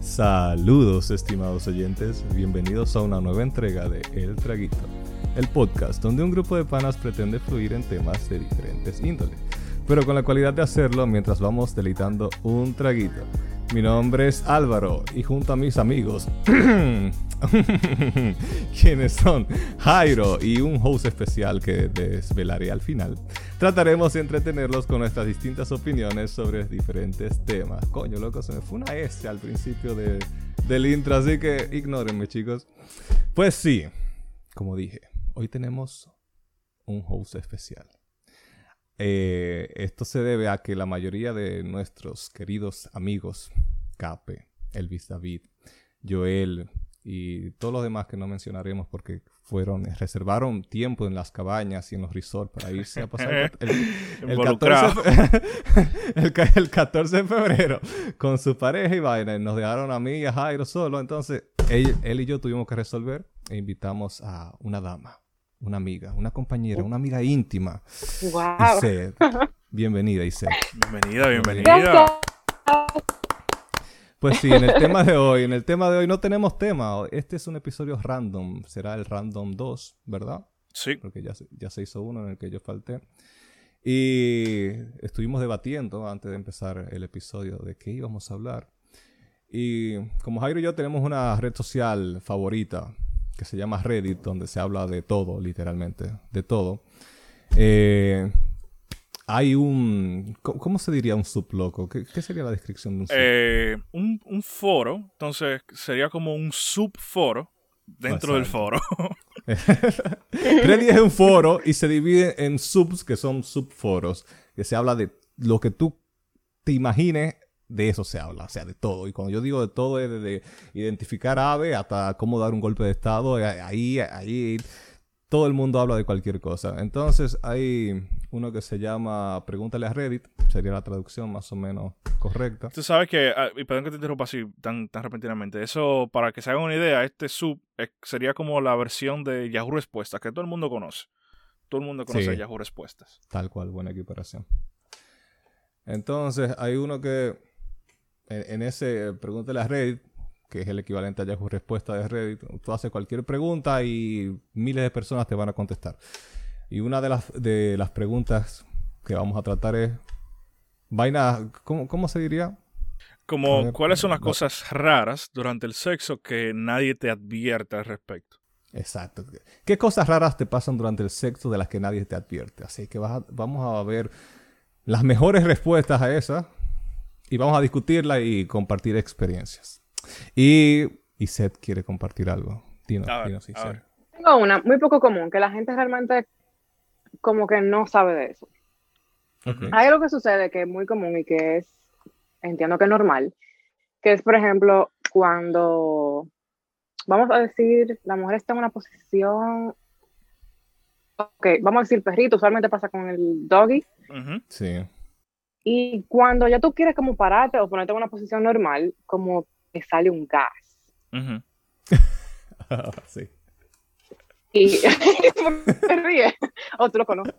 Saludos estimados oyentes, bienvenidos a una nueva entrega de El Traguito, el podcast donde un grupo de panas pretende fluir en temas de diferentes índoles, pero con la cualidad de hacerlo mientras vamos deleitando un traguito. Mi nombre es Álvaro y junto a mis amigos, quienes son Jairo y un host especial que desvelaré al final, trataremos de entretenerlos con nuestras distintas opiniones sobre diferentes temas. Coño, loco, se me fue una S al principio de, del intro, así que ignórenme, chicos. Pues sí, como dije, hoy tenemos un host especial. Eh, esto se debe a que la mayoría de nuestros queridos amigos, Cape, Elvis David, Joel y todos los demás que no mencionaremos porque fueron, reservaron tiempo en las cabañas y en los resorts para irse a pasar el, el, 14, el, el 14 de febrero con su pareja y vaina. Nos dejaron a mí y a Jairo solo. Entonces, él, él y yo tuvimos que resolver e invitamos a una dama una amiga, una compañera, una amiga íntima. Wow. Iset. Bienvenida, Iset. Bienvenida, bienvenida. Pues sí, en el tema de hoy, en el tema de hoy no tenemos tema. Este es un episodio random, será el random 2, ¿verdad? Sí. Porque ya, ya se hizo uno en el que yo falté. Y estuvimos debatiendo antes de empezar el episodio de qué íbamos a hablar. Y como Jairo y yo tenemos una red social favorita, que se llama Reddit, donde se habla de todo, literalmente, de todo. Eh, hay un... ¿Cómo se diría un subloco? ¿Qué, ¿Qué, sería la descripción de un sub? Eh, un, un, foro, entonces sería como un subforo dentro del foro. Reddit es un foro y se divide en subs, que son subforos, que se habla de lo que tú te imagines de eso se habla, o sea, de todo. Y cuando yo digo de todo es de identificar ave hasta cómo dar un golpe de estado, ahí, ahí todo el mundo habla de cualquier cosa. Entonces hay uno que se llama Pregúntale a Reddit, sería la traducción más o menos correcta. Tú sabes que, y perdón que te interrumpa así tan, tan repentinamente, eso para que se hagan una idea, este sub sería como la versión de Yahoo Respuestas, que todo el mundo conoce. Todo el mundo conoce Sí. Yahoo Respuestas. Tal cual, buena equiparación. Entonces, hay uno que en, en ese pregúntale a Reddit, que es el equivalente a Yahoo Respuesta de Reddit, tú haces cualquier pregunta y miles de personas te van a contestar. Y una de las, de las preguntas que vamos a tratar es, vaina, ¿cómo, cómo se diría? Como, ¿cuáles son las cosas raras durante el sexo que nadie te advierte al respecto? Exacto. ¿Qué cosas raras te pasan durante el sexo de las que nadie te advierte? Así que vas a- vamos a ver las mejores respuestas a esas y vamos a discutirla y compartir experiencias. Y, y Seth quiere compartir algo. Dinos, A ver, Iset. ver. Tengo una muy poco común, que la gente realmente como que no sabe de eso. Ok. Hay algo que sucede que es muy común y que es, entiendo que es normal, que es, por ejemplo, cuando, vamos a decir, la mujer está en una posición, ok, vamos a decir perrito, usualmente pasa con el doggy, Ujú. Sí. Y cuando ya tú quieres como pararte o ponerte en una posición normal, como te sale un gas. Sí. Y ¿por qué te ríes? O tú lo conoces.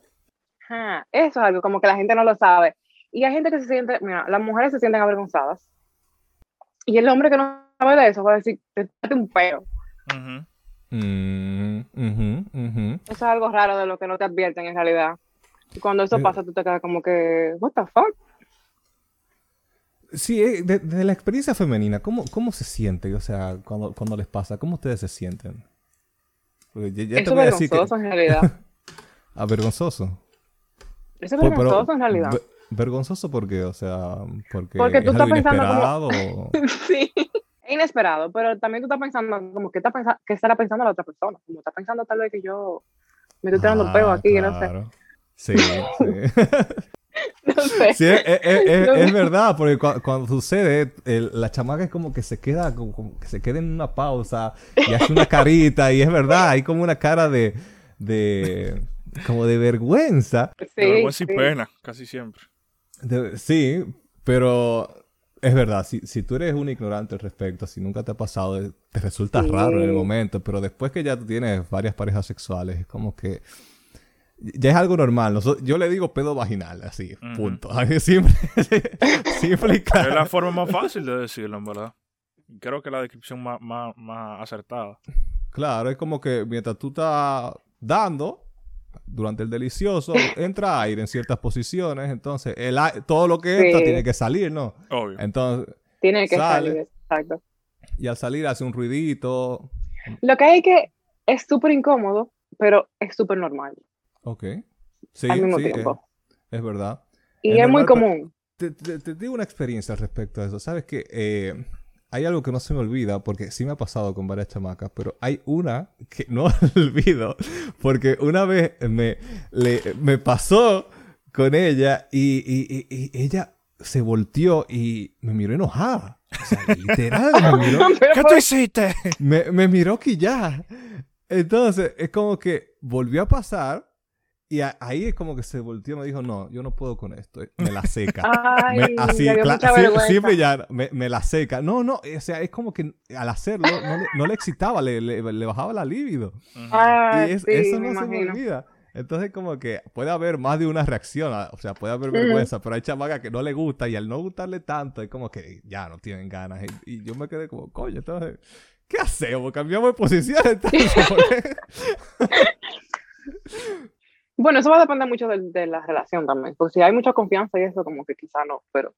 Eso es algo como que la gente no lo sabe. Y hay gente que se siente, mira, las mujeres se sienten avergonzadas. Y el hombre que no sabe de eso va a decir, te date un peo. Ujú. Mm. Eso es algo raro de lo que no te advierten en realidad. Y cuando eso Eh. pasa, tú te quedas como que, what the fuck? Sí, eh, de, de la experiencia femenina, ¿cómo, ¿cómo se siente? O sea, cuando, cuando les pasa, ¿cómo ustedes se sienten? Porque ya, ya te Eso es voy a decir que... vergonzoso en realidad. Ah, vergonzoso. Eso es pero- vergonzoso en realidad. ve- ¿Vergonzoso por qué? O sea, porque, Porque tú es estás algo pensando inesperado. como- sí. Es inesperado, pero también tú estás pensando, como, ¿qué, está qué estará pensando la otra persona? Como está pensando tal vez que yo me estoy tirando un peo Ah, aquí, no sé. Sí, sí. No sé. Sí, es, es- es- No es sé. verdad, porque cua- cuando sucede, el- la chamaca es como que se queda, como, como que se queda en una pausa y hace una carita, y es verdad, hay como una cara de, de como de vergüenza. Sí, De vergüenza y sí. pena, casi siempre. De- sí, pero es verdad, si, si tú eres un ignorante al respecto, si nunca te ha pasado, te resulta Sí. raro en el momento, pero después que ya tú tienes varias parejas sexuales, es como que ya es algo normal. Noso- yo le digo pedo vaginal, así, Ujú. punto. Simple, simple y Es la forma más fácil de decirlo, en verdad. Creo que la descripción más, más, más acertada. Claro, es como que mientras tú estás dando, durante el delicioso, entra aire en ciertas posiciones, entonces el todo lo que entra Sí. tiene que salir, ¿no? Obvio. Entonces, Tiene que Sale. salir, exacto. y al salir hace un ruidito. Lo que hay que es súper incómodo, pero es súper normal Ok. Sí, al mismo sí, tiempo. es, es verdad. y es es, muy normal, pero- común. Te, te- te digo una experiencia al respecto a eso. Sabes que eh, hay algo que no se me olvida, porque sí me ha pasado con varias chamacas, pero hay una que no olvido, porque una vez me, le- me pasó con ella y, y- y- y ella se volteó y me miró enojada. O sea, literal, me miró, ¿Qué tú hiciste? me, me miró quillada. Entonces, es como que volvió a pasar y a- ahí es como que se volteó y me dijo, no, yo no puedo con esto. Me la seca. Ay, Me- así, siempre ya, me, me la seca. No, no, o sea, es como que al hacerlo no le, no le excitaba, le, le- le bajaba la libido. Ah, y es- sí, eso me no se me imagino. olvida. Entonces, como que puede haber más de una reacción, a- o sea, puede haber vergüenza, pero hay chamacas que no le gusta y al no gustarle tanto, es como que ya no tienen ganas. Y, y yo me quedé como, coño, entonces, ¿qué hacemos? ¿Cambiamos de posición? Entonces, ¿por qué? Bueno, eso va a depender mucho de, de la relación también. Porque si hay mucha confianza y eso, como que quizá no, pero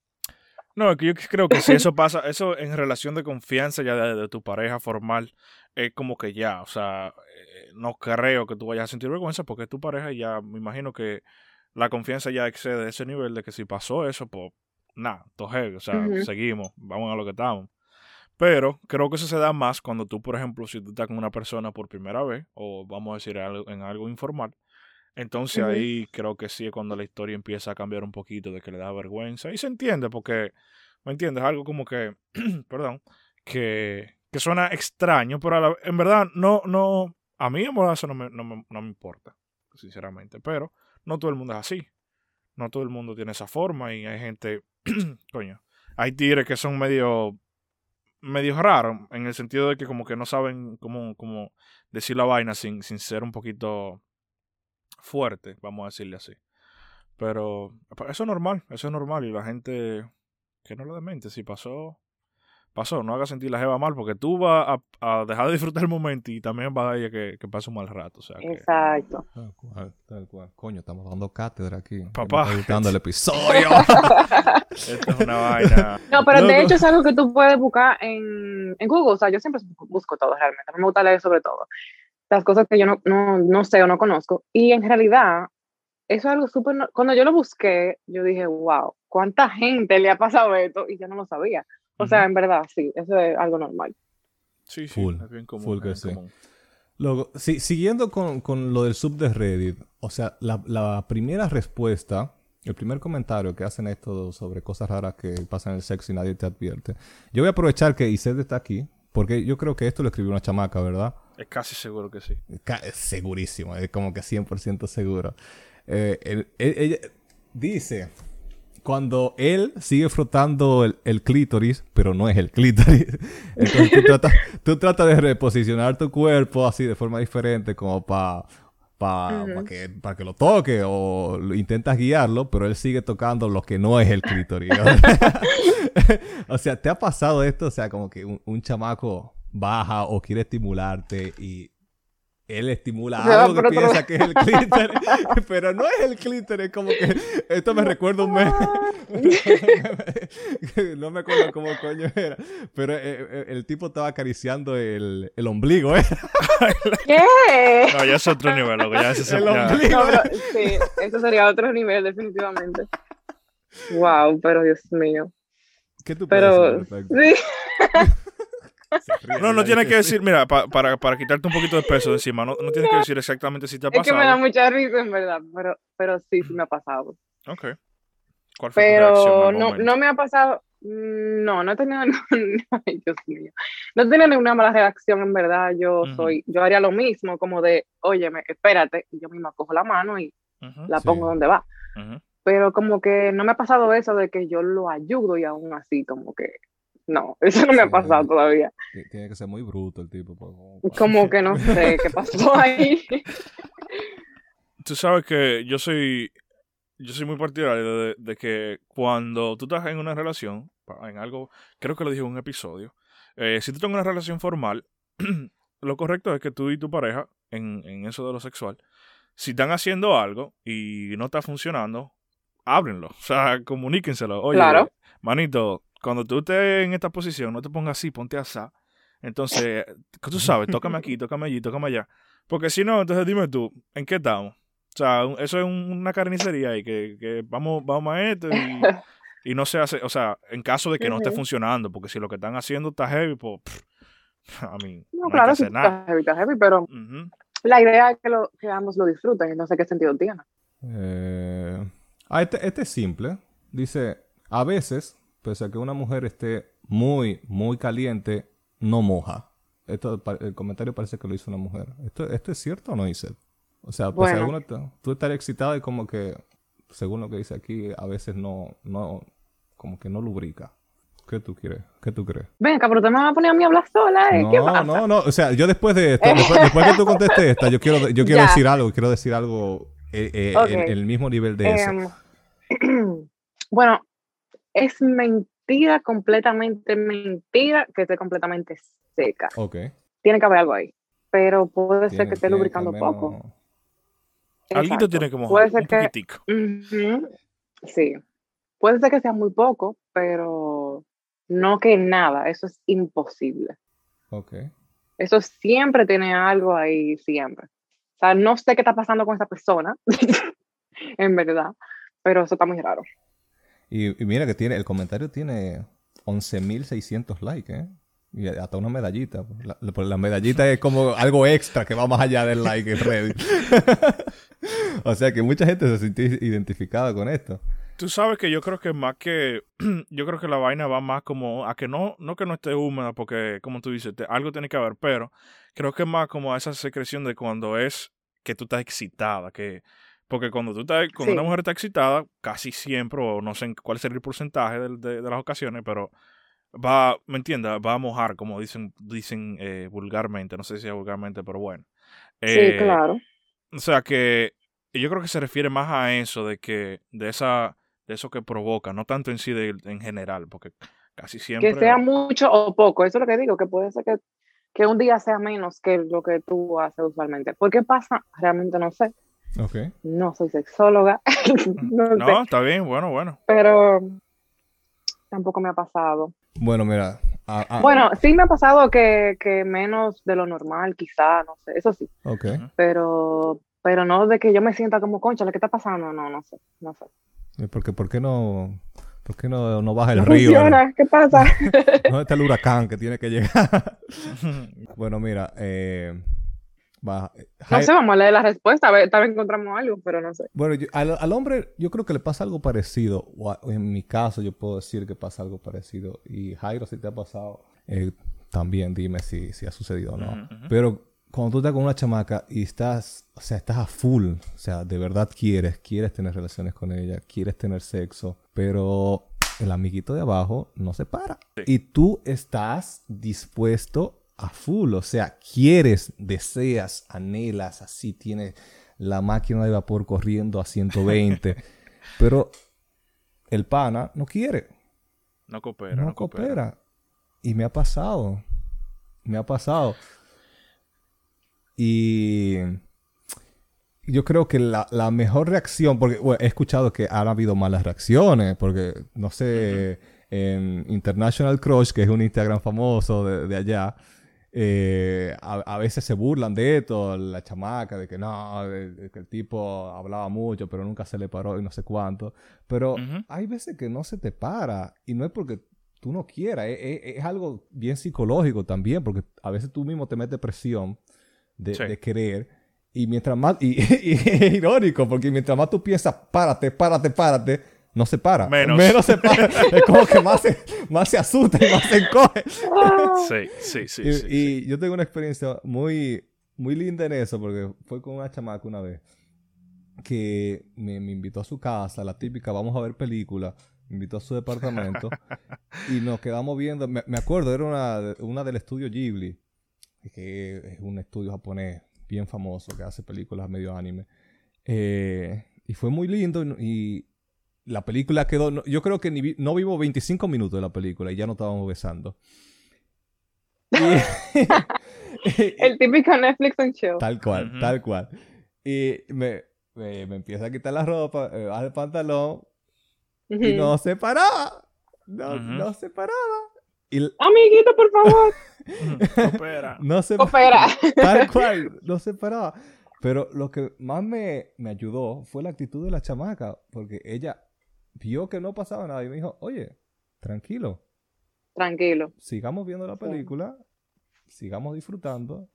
No, es que yo creo que si eso pasa, eso en relación de confianza ya de, de tu pareja formal, es como que ya, o sea, eh, no creo que tú vayas a sentir vergüenza porque tu pareja ya me imagino que la confianza ya excede ese nivel de que si pasó eso, pues nada, heavy, o sea, seguimos, vamos a lo que estamos. Pero creo que eso se da más cuando tú, por ejemplo, si tú estás con una persona por primera vez, o vamos a decir algo- en algo informal, entonces ahí creo que sí es cuando la historia empieza a cambiar un poquito, de que le da vergüenza. Y se entiende porque, ¿me entiendes? Algo como que, perdón, que, que suena extraño, pero a la- en verdad no, no, a mí en verdad eso no me, no me- no me importa, sinceramente. Pero no todo el mundo es así. No todo el mundo tiene esa forma y hay gente, coño, hay tigres que son medio, medio raros en el sentido de que como que no saben cómo, cómo decir la vaina sin, sin ser un poquito fuerte, vamos a decirle así. Pero eso es normal, eso es normal y la gente que no lo demente, si pasó, pasó, no haga sentir la jeva mal porque tú vas a, a dejar de disfrutar el momento y también va a ella que, que pase un mal rato, o sea que... exacto. Tal cual, tal cual. Coño, estamos dando cátedra aquí. Papá. Gustando el episodio. Esto es una vaina. No, pero de hecho es algo que tú puedes buscar en, en Google. O sea, yo siempre busco- busco todo realmente. A mí me gusta leer sobre todo. Las cosas que yo no, no, no sé o no conozco. Y en realidad, eso es algo súper... no- Cuando yo lo busqué, yo dije, wow, ¿cuánta gente le ha pasado esto? Y yo no lo sabía. O sea, en verdad, sí, eso es algo normal. Sí, sí, Full, es bien común, full que sí. común. Luego, si- siguiendo con, con lo del sub de Reddit, o sea, la, la primera respuesta, el primer comentario que hacen esto sobre cosas raras que pasan en el sexo y nadie te advierte. Yo voy a aprovechar que Ised está aquí, porque yo creo que esto lo escribió una chamaca, ¿verdad? Es casi seguro que sí. Ca- Segurísimo, es como que 100% seguro. Eh, él- él- ella dice, cuando él sigue frotando el, el clítoris, pero no es el clítoris, entonces tú tratas, tú tratas de reposicionar tu cuerpo así de forma diferente como para pa, Ujú. pa que, pa que lo toque o lo- intentas guiarlo, pero él sigue tocando lo que no es el clítoris. o sea, ¿te ha pasado esto? O sea, como que un, un chamaco baja o quiere estimularte y él estimula va algo que piensa que es el clítoris, pero no es el clítoris, como que esto me recuerda un meme. no me acuerdo cómo coño era, pero eh, eh, el tipo estaba acariciando el, el ombligo, ¿eh? ¿Qué? No, ya es otro nivel, loco, ya ese es El ya- ombligo. No, pero, sí, eso sería otro nivel, definitivamente. Wow, pero Dios mío. ¿Qué tú puedes Pero respecto? sí, No, no ¿verdad? tiene Dice, que decir, mira, pa- para, para quitarte un poquito de peso de encima, no, no tiene que decir exactamente si te ha es que me da pasado. mucha risa en verdad, pero, pero sí, sí me ha pasado. Ok. ¿Cuál fue tu Pero al no, no me ha pasado, mm, no, no he tenido, ay, Dios mío, no he tenido ninguna mala reacción en verdad, yo soy, yo haría lo mismo, como de, óyeme, espérate, y yo misma cojo la mano y Ujú, la Sí. pongo donde va. Pero como que no me ha pasado eso de que yo lo ayudo y aún así como que, no, eso no me ha Sí. pasado todavía. Ti- Tiene que ser muy bruto el tipo. pues, como- Como que no sé qué pasó ahí. tú sabes que yo soy yo soy muy partidario de, que cuando tú estás en una relación, en algo, creo que lo dije en un episodio, eh, si tú tienes una relación formal, lo correcto es que tú y tu pareja, en, en eso de lo sexual, si están haciendo algo y no está funcionando, háblenlo. O sea, comuníquenselo. Oye, manito, cuando tú estés en esta posición, no te pongas así, ponte así. Entonces, tú sabes, tócame aquí, tócame allí, tócame allá. Porque si no, entonces dime tú, ¿en qué estamos? O sea, eso es una carnicería y que, que vamos, vamos a esto y, no se hace, o sea, en caso de que no esté funcionando, porque si lo que están haciendo está heavy, pues, a mí no, claro, sí está heavy, está heavy, pero la idea es que, lo, que ambos lo disfruten y no sé qué sentido tiene. Eh, ah, este, este es simple. Dice, a veces, pese a que una mujer esté muy, muy caliente, no moja. Esto, el comentario parece que lo hizo una mujer. ¿Esto, esto es cierto o no, dice? O sea, pues bueno. tú estarías excitado y como que, según lo que dice aquí, a veces no, no, como que no lubrica. ¿Qué tú quieres? ¿Qué tú crees? Venga, pero te me vas a poner a mí a hablar sola, ¿eh? No, ¿Qué pasa? no, no. O sea, yo después de esto, después, que tú contestes esta, yo quiero, yo quiero decir algo, quiero decir algo eh, eh, en, el mismo nivel de eso. Em, bueno, es mentira, completamente mentira, que esté completamente seca. Ok. Tiene que haber algo ahí. Pero puede ser que esté lubricando poco. Algo tiene como Puede ser que, Sí. Puede ser que sea muy poco, pero no que nada. Eso es imposible. Ok. Eso siempre tiene algo ahí, siempre. O sea, no sé qué está pasando con esa persona, en verdad, pero eso está muy raro. Y, mira que tiene, el comentario tiene 11.600 likes, ¿eh? Y hasta una medallita. La, la, medallita es como algo extra que va más allá del like en Reddit. o sea que mucha gente se siente identificada con esto. Tú sabes que yo creo que más que. yo creo que la vaina va más como a que no, no que no esté húmeda, porque, como tú dices, algo tiene que haber, pero creo que es más como a esa secreción de cuando es que tú estás excitada, que. Porque cuando tú estás, cuando una mujer está excitada, casi siempre, o no sé cuál sería el porcentaje de las ocasiones, pero va, ¿me entiendes? Va a mojar, como dicen, dicen eh, vulgarmente, no sé si es vulgarmente, pero bueno. sí, eh, claro. O sea que yo creo que se refiere más a eso, de que, de esa, de eso que provoca, no tanto en sí de, en general, porque casi siempre. Que sea mucho o poco, eso es lo que digo, que puede ser que, que un día sea menos que lo que tú haces usualmente. ¿Por qué pasa? Realmente no sé. Okay. No soy sexóloga. no, no está bien, bueno, bueno. Pero tampoco me ha pasado. Bueno, mira. Bueno, sí me ha pasado que, menos de lo normal, quizá, no sé, eso sí. Ok. Pero, pero no de que yo me sienta como concha, ¿qué está pasando? No, no sé, no sé. Porque, ¿Por qué no, por qué no, no baja el río? ¿Qué pasa? ¿Dónde está el huracán que tiene que llegar? bueno, mira, eh, no sé, vamos a leer la respuesta, tal vez encontramos algo, pero no sé. Bueno, al, hombre yo creo que le pasa algo parecido. en mi caso yo puedo decir que pasa algo parecido. Y Jairo, si te ha pasado, eh, también dime si, si, ha sucedido o no. Pero cuando tú estás con una chamaca y estás, o sea, estás a full, o sea, de verdad quieres, quieres tener relaciones con ella, quieres tener sexo, pero el amiguito de abajo no se para. Y tú estás dispuesto a full, o sea, quieres, deseas, anhelas, así tienes la máquina de vapor corriendo a 120, pero el pana no quiere. No coopera. No, coopera. Y me ha pasado. Me ha pasado. Y yo creo que la, mejor reacción, porque he escuchado que han habido malas reacciones, porque no sé, en International Crush, que es un Instagram famoso de allá, eh, a, veces se burlan de esto, la chamaca, de que no, que el tipo hablaba mucho, pero nunca se le paró y no sé cuánto. Pero hay veces que no se te para y no es porque tú no quieras, es, algo bien psicológico también, porque a veces tú mismo te metes presión de, querer. Y mientras más, y, es irónico, porque mientras más tú piensas, párate, párate, párate, no se para. Menos. Menos se para. es como que más se, más se asusta y más se encoge. sí, sí, sí. Y, sí, y yo tengo una experiencia muy, muy linda en eso, porque fue con una chamaca una vez que me, me invitó a su casa, la típica, vamos a ver película. Me invitó a su departamento y nos quedamos viendo. Me, me, acuerdo, era una, una del estudio Ghibli, que es un estudio japonés bien famoso que hace películas medio anime. Eh, y fue muy lindo y, la película quedó... Yo creo que ni no vivo 25 minutos de la película y ya no estábamos besando. El típico Netflix and chill. Tal cual, tal cual. Y me, me, empieza a quitar la ropa, me baja el pantalón y no se paraba. No, no se paraba. Amiguito, por favor. no se Opera. Tal cual, no se paraba. Pero lo que más me, me, ayudó fue la actitud de la chamaca, porque ella vio que no pasaba nada y me dijo, oye, tranquilo. Tranquilo. Sigamos viendo la película, sigamos disfrutando.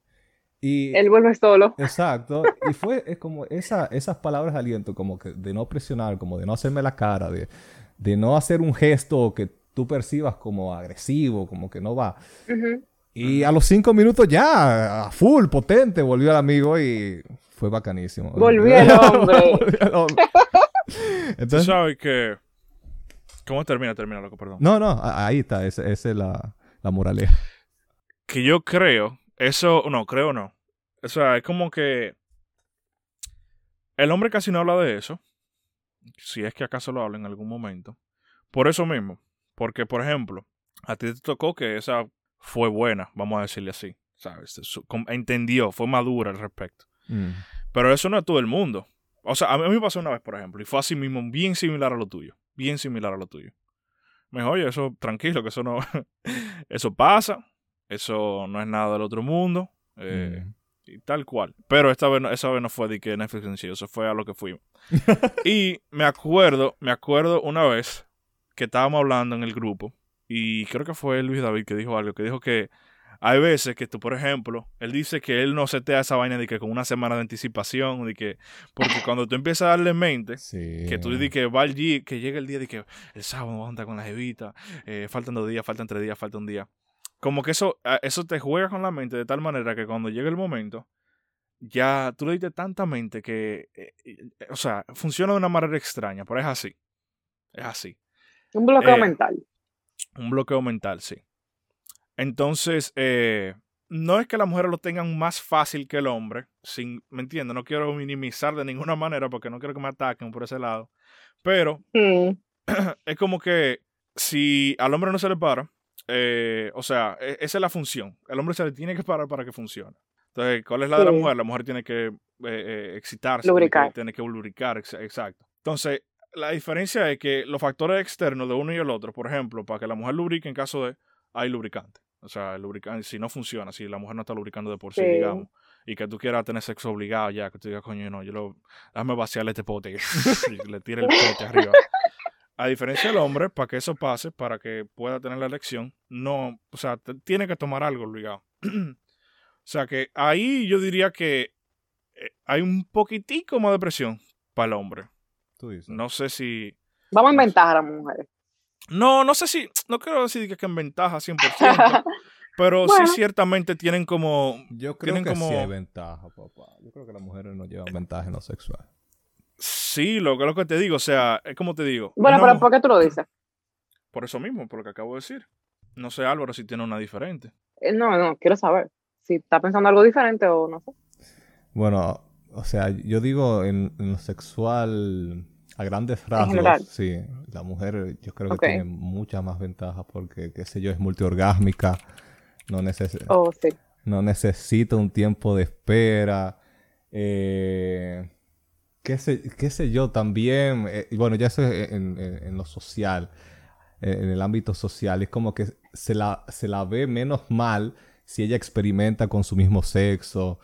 Y, Él vuelve solo. Exacto. Y fue es como esa, esas palabras de aliento, como que de no presionar, como de no hacerme la cara, de, de no hacer un gesto que tú percibas como agresivo, como que no va. Y a los cinco minutos ya, a full, potente, volvió el amigo y fue bacanísimo. Volvió el hombre. Entonces, sabes que... ¿Cómo termina? Termina, loco, perdón. No, no, ahí está, esa, es la, la moraleja. Que yo creo, eso, no, creo no. O sea, es como que el hombre casi no habla de eso, si es que acaso lo habla en algún momento. Por eso mismo, porque por ejemplo, a ti te tocó que esa fue buena, vamos a decirle así, ¿sabes? Entendió, fue madura al respecto. Mm. Pero eso no es todo el mundo. O sea, a mí me pasó una vez, por ejemplo, y fue así mismo, bien similar a lo tuyo. Bien similar a lo tuyo. Me dijo, oye, eso tranquilo, que eso no. eso pasa. Eso no es nada del otro mundo. Eh, mm. Y tal cual. Pero esta vez, esa vez no fue de que Netflix en sí, eso fue a lo que fuimos. y me acuerdo, me acuerdo una vez que estábamos hablando en el grupo. Y creo que fue Luis David que dijo algo, que dijo que hay veces que tú, por ejemplo, él dice que él no setea esa vaina de que con una semana de anticipación, de que, porque cuando tú empiezas a darle mente, que tú dices que va el día, que llega el día de que el sábado vamos a andar con la jevita, eh, faltan dos días, faltan tres días, falta un día. Como que eso, ah, eso te juega con la mente de tal manera que cuando llega el momento, ya tú le diste tanta mente que, eh, eh, o sea, funciona de una manera extraña, pero es así. Es así. Un bloqueo mental. Un bloqueo mental, sí. Entonces, eh, no es que las mujeres lo tengan más fácil que el hombre, sin, ¿me entiendes? No quiero minimizar de ninguna manera porque no quiero que me ataquen por ese lado, pero mm. es como que si al hombre no se le para, eh, o sea, e, esa es la función, el hombre se le tiene que parar para que funcione. Entonces, ¿cuál es la de la mujer? La mujer tiene que eh, excitarse, lubricar. Tiene, que, lubricar, exacto. Entonces, la diferencia es que los factores externos de uno y el otro, por ejemplo, para que la mujer lubrique en caso de hay lubricante. O sea, el lubricante, si no funciona, si la mujer no está lubricando de por sí, digamos, y que tú quieras tener sexo obligado ya, que tú digas, coño, no, yo lo, déjame vaciarle este pote y le tire el pote arriba. A diferencia del hombre, para que eso pase, para que pueda tener la elección, no, o sea, tiene que tomar algo obligado. o sea que ahí yo diría que eh, hay un poquitico más de presión para el hombre. Tú dices. No sé si... Vamos a inventar a las mujeres. No, no sé si, no quiero decir que, que en ventaja 100%, pero sí ciertamente tienen como... Yo creo que como... sí hay ventaja, papá. Yo creo que las mujeres no llevan ventaja en lo sexual. Sí, lo que, lo que te digo, o sea, es como te digo. Bueno, pero ¿por qué tú lo dices? Por eso mismo, por lo que acabo de decir. No sé, Álvaro, si tiene una diferente. Eh, no, no, quiero saber. Si está pensando algo diferente o no sé. Bueno, o sea, yo digo en lo sexual a grandes rasgos, sí. La mujer yo creo que tiene muchas más ventajas porque, qué sé yo, es multiorgásmica, no, necesita oh, no necesita un tiempo de espera. Eh, qué, sé, qué sé yo, también, eh, bueno, ya eso es en, lo social, en el ámbito social, es como que se la, se la ve menos mal si ella experimenta con su mismo sexo.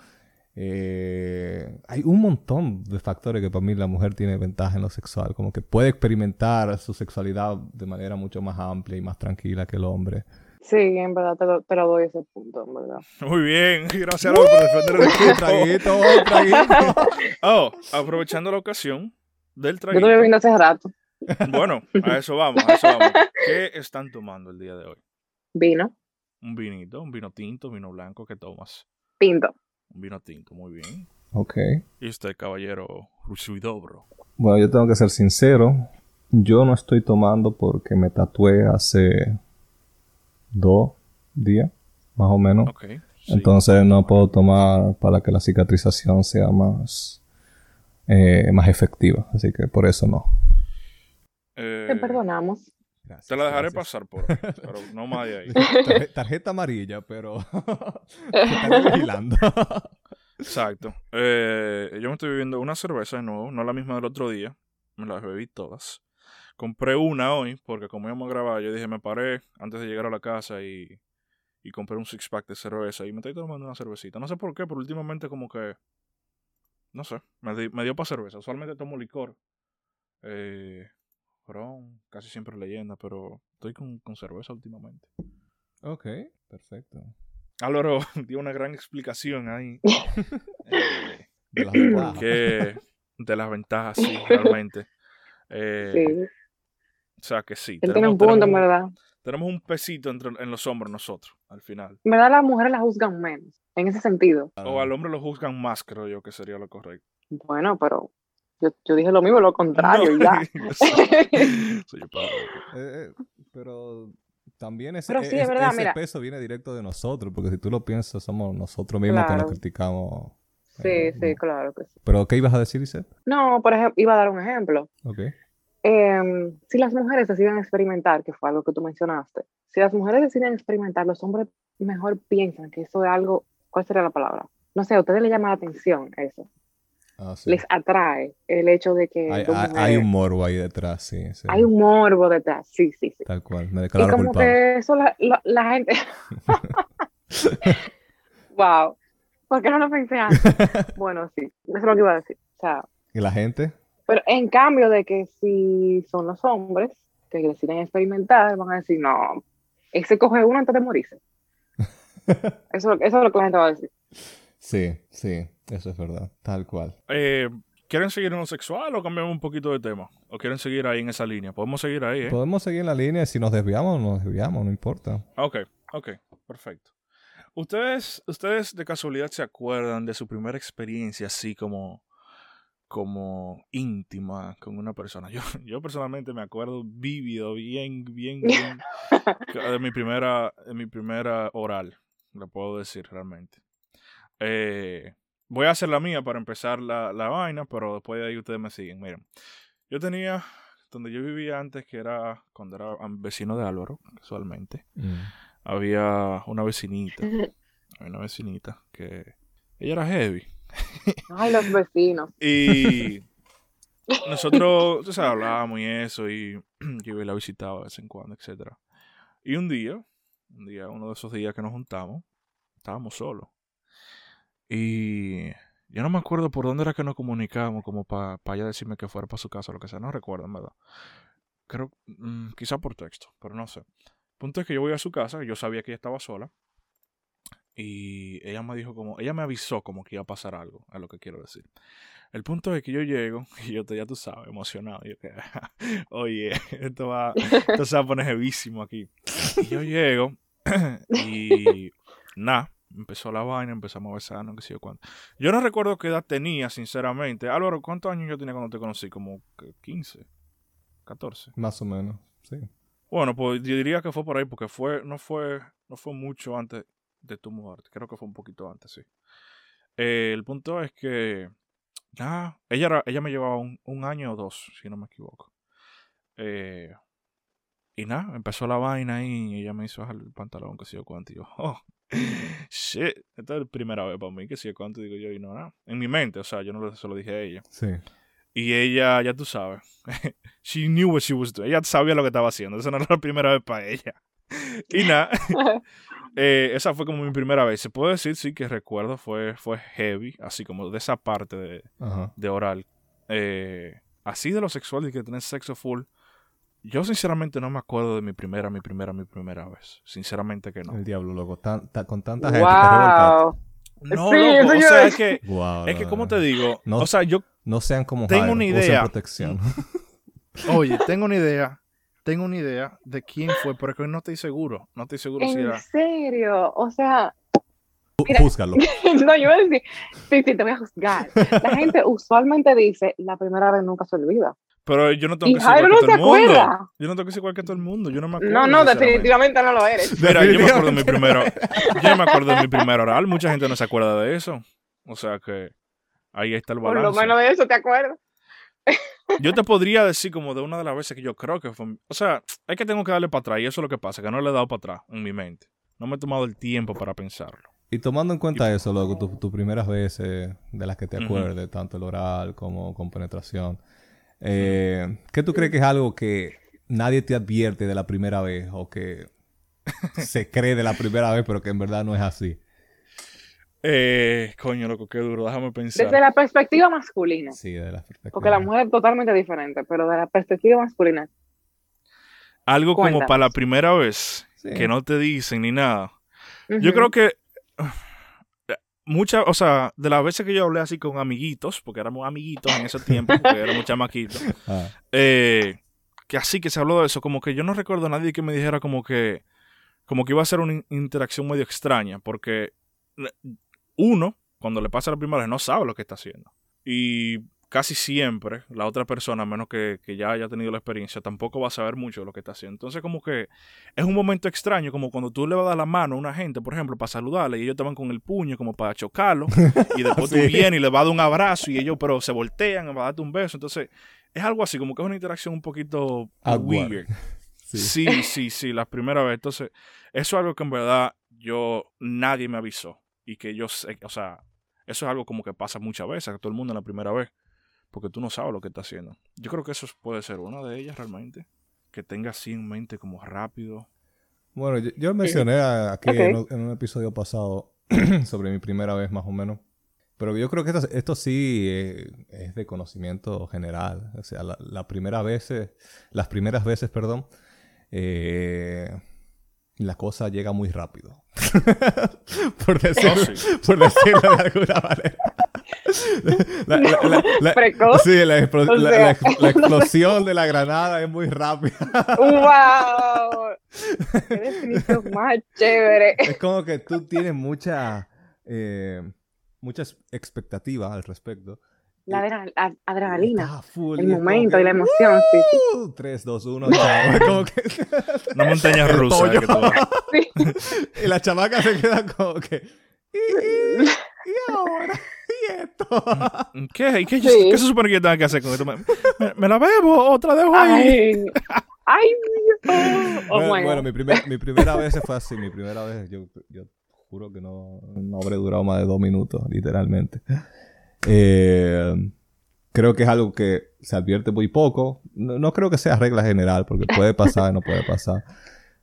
Eh, hay un montón de factores que para mí la mujer tiene ventaja en lo sexual, como que puede experimentar su sexualidad de manera mucho más amplia y más tranquila que el hombre. Sí, en verdad te lo, te lo doy ese punto, en verdad. Muy bien, gracias por defender el traguito, traguito. Oh, aprovechando la ocasión del traguito. Yo estoy bebiendo hace rato. Bueno, a eso vamos, a eso vamos. ¿Qué están tomando el día de hoy? Vino. Un vinito, un vino tinto, vino blanco, ¿qué tomas? Tinto. Un vino tinto, muy bien. Ok. ¿Y usted, caballero Rusuidobro? Bueno, yo tengo que ser sincero. Yo no estoy tomando porque me tatué hace dos días, más o menos. Okay, Entonces no puedo tomar para que la cicatrización sea más eh, más efectiva. Así que por eso no. Eh, Te perdonamos. Gracias, te la dejaré gracias. pasar por ahí, pero no más de ahí. Tarje- tarjeta amarilla, pero estaré vigilando. Exacto. Eh, yo me estoy bebiendo una cerveza de nuevo, no la misma del otro día. Me las bebí todas. Compré una hoy, porque como íbamos a grabar, yo dije, me paré antes de llegar a la casa y, y compré un six pack de cerveza y me estoy tomando una cervecita. No sé por qué, pero últimamente como que, no sé, me, di- me dio para cerveza. Usualmente tomo licor. Eh, ron, casi siempre leyenda, pero estoy con, con cerveza últimamente. ok, perfecto. Álvaro dio una gran explicación ahí. Eh, De las ventajas. que de las ventajas, sí, realmente. Eh, Sí. O sea que sí. Él tiene un tenemos, punto, en tenemos, verdad. tenemos un pesito entre, en los hombros nosotros, al final. En verdad, las mujeres la juzgan menos, en ese sentido. O al hombre lo juzgan más, creo yo que sería lo correcto. Bueno, pero yo, yo dije lo mismo, lo contrario, No, ya. soy. Eh, eh, pero también ese, Pero sí, e- es ese- verdad, ese mira. peso viene directo de nosotros, porque si tú lo piensas, somos nosotros mismos que nos criticamos. Sí, Eh, sí, no. claro que sí. ¿Pero qué ibas a decir, Isette? No, por ejemplo, iba a dar un ejemplo. Ok. Em, si las mujeres deciden experimentar, que fue algo que tú mencionaste, si las mujeres deciden experimentar, los hombres mejor piensan que eso es algo, ¿cuál sería la palabra? No sé, a ustedes les llama la atención eso. Ah, sí. Les atrae el hecho de que hay, un morbo ahí detrás, sí. sí. hay un morbo detrás, sí, sí, sí. Tal cual, me Y declaro como culpable. que eso la, la- la gente... wow, ¿por qué no lo pensé antes? bueno, sí, eso es lo que iba a decir. O sea, ¿Y la gente? pero en cambio de que si son los hombres que deciden experimentar, van a decir, no, ese coge uno antes de morirse. Eso, eso es lo que la gente va a decir. Sí, sí, eso es verdad, tal cual. Eh, ¿Quieren seguir en lo sexual o cambiamos un poquito de tema? ¿O quieren seguir ahí en esa línea? Podemos seguir ahí, ¿eh? Podemos seguir en la línea, si nos desviamos, nos desviamos, no importa. Ok, ok, perfecto. ¿Ustedes, ¿Ustedes de casualidad se acuerdan de su primera experiencia así como, como íntima con una persona? Yo, yo personalmente me acuerdo vívido, bien, bien, bien, de mi primera, de mi primera oral, lo puedo decir realmente. Eh, voy a hacer la mía para empezar la, la vaina, pero después de ahí ustedes me siguen. Miren, yo tenía, donde yo vivía antes, que era cuando era vecino de Álvaro, casualmente Mm. había una vecinita, había una vecinita que ella era heavy. Ay, los vecinos. Y nosotros, sabes, hablábamos y eso, y yo iba y la visitaba de vez en cuando, etcétera. Y un día, un día, uno de esos días que nos juntamos, estábamos solos. Y yo no me acuerdo por dónde era que nos comunicábamos, como para ella decirme que fuera para su casa o lo que sea, no recuerdo, en verdad. Creo, mm, quizá por texto, pero no sé. punto es que yo voy a su casa, yo sabía que ella estaba sola. Y ella me dijo como, ella me avisó como que iba a pasar algo, a lo que quiero decir. El punto es que yo llego, y yo te, ya tú sabes, emocionado. Yo que, oye, esto va, esto se va a poner jevísimo aquí. Y yo llego, y nada, empezó la vaina, empezamos a besarnos, qué sé yo cuánto. Yo no recuerdo qué edad tenía, sinceramente. Álvaro, ¿cuántos años yo tenía cuando te conocí? Como que 15, 14. Más o menos, sí. Bueno, pues yo diría que fue por ahí, porque fue, no fue, no fue mucho antes de tu muerte. Creo que fue un poquito antes, sí. Eh, el punto es que ya, ella, era, ella me llevaba un, un año o dos, si no me equivoco. Eh, y nada, empezó la vaina ahí y ella me hizo bajar el pantalón, que sé yo cuánto. Y yo, oh, shit, esta es la primera vez para mí, que sé yo cuánto. Digo yo, y no, nada. En mi mente, o sea, yo no se lo dije a ella. Sí. Y ella, ya tú sabes, she knew what she was doing. Ella sabía lo que estaba haciendo. Esa no era la primera vez para ella. Y nada, eh, esa fue como mi primera vez. Se puede decir, sí, que recuerdo, fue, fue heavy, así como de esa parte de, de oral. Eh, así de lo sexual y que tener sexo full. Yo sinceramente no me acuerdo de mi primera, mi primera, mi primera vez. Sinceramente que no. El diablo, loco. tan- ta- con tanta gente. te wow. No, Sí, loco, o sea, es que, Wow, es que, no, ¿cómo no. te digo? No. O sea, yo No sean como Tengo Jairo, una usen idea. protección. Oye, tengo una idea. Tengo una idea de quién fue, pero es que no estoy seguro. No estoy seguro si En era. serio, o sea, Mira. Júzgalo. no, yo iba a decir, sí, sí, te voy a juzgar. La gente usualmente dice, la primera vez nunca se olvida. Pero yo no tengo que ser igual que no todo se el mundo. acuerda. Yo no tengo que ser igual que todo el mundo. Yo no me acuerdo. No, no, definitivamente no lo eres. Mira, yo me acuerdo de mi primero. Yo me acuerdo de mi primer oral. Mucha gente no se acuerda de eso. O sea que. Ahí está el Por balance. lo menos de eso te acuerdas. Yo te podría decir como de una de las veces que yo creo que fue... O sea, es que tengo que darle para atrás y eso es lo que pasa, que no le he dado para atrás en mi mente. No me he tomado el tiempo para pensarlo. Y tomando en cuenta eso, loco, tus tus primeras veces de las que te acuerdes, tanto el oral como con penetración, eh, ¿qué tú crees que es algo que nadie te advierte de la primera vez o que se cree de la primera vez, pero que en verdad no es así? Eh, coño, loco, qué duro. Déjame pensar. Desde la perspectiva masculina. Sí, de la perspectiva. Porque la mujer es totalmente diferente, pero de la perspectiva masculina. Algo como para la primera vez, Sí. que no te dicen ni nada. Yo creo que muchas, o sea, de las veces que yo hablé así con amiguitos, porque éramos amiguitos en ese tiempo, porque éramos chamaquitos, Ah, eh, que así que se habló de eso, como que yo no recuerdo a nadie que me dijera como que, como que iba a ser una in- interacción medio extraña, porque uno, cuando le pasa la primera vez, no sabe lo que está haciendo. Y casi siempre la otra persona, a menos que, que ya haya tenido la experiencia, tampoco va a saber mucho de lo que está haciendo. Entonces como que es un momento extraño, como cuando tú le vas a dar la mano a una gente, por ejemplo, para saludarle, y ellos te van con el puño como para chocarlo, y después tú Sí. vienes y le vas a dar un abrazo, y ellos pero se voltean, va a darte un beso. Entonces es algo así, como que es una interacción un poquito weird. sí. Sí, sí, sí, la primera vez. Entonces, eso es algo que en verdad yo, nadie me avisó. Y que yo sé, o sea, eso es algo como que pasa muchas veces, a todo el mundo en la primera vez. Porque tú no sabes lo que está haciendo. Yo creo que eso puede ser una de ellas realmente. Que tenga así en mente como rápido. Bueno, yo, yo mencioné aquí en, un- en un episodio pasado sobre mi primera vez más o menos. Pero yo creo que esto, esto sí eh, es de conocimiento general. O sea, la, la primera vez, eh, las primeras veces, perdón, eh, la cosa llega muy rápido. por, decirlo, Oh, sí. por decirlo de alguna manera. La- la- la- la- Precoz. sí, la, explo- O la- sea. la- la explosión de la granada es muy rápida. ¡Wow! ¡Qué definición más chévere! es como que tú tienes mucha, eh, muchas expectativas al respecto. La adrenal- ad- adrenalina. Estás full El momento que, y la emoción, sí, sí. "Uh, 3, 2, 1, chao. Es como que... Una montaña El rusa. que y la chamaca se queda como que... ¿Y, y, y ahora? ¿Y esto? ¿Qué, ¿Qué, Sí. ¿Qué se supone que yo tengo que hacer con esto? ¿Me, me- me la bebo o te la dejo ahí? ¡Ay! ¡Ay, Dios! Oh, bueno, mi, primer- mi primera vez fue así. Mi primera vez, yo, yo juro que no, no habré durado más de dos minutos, literalmente. Eh, creo que es algo que se advierte muy poco. No, no creo que sea regla general, porque puede pasar, no puede pasar.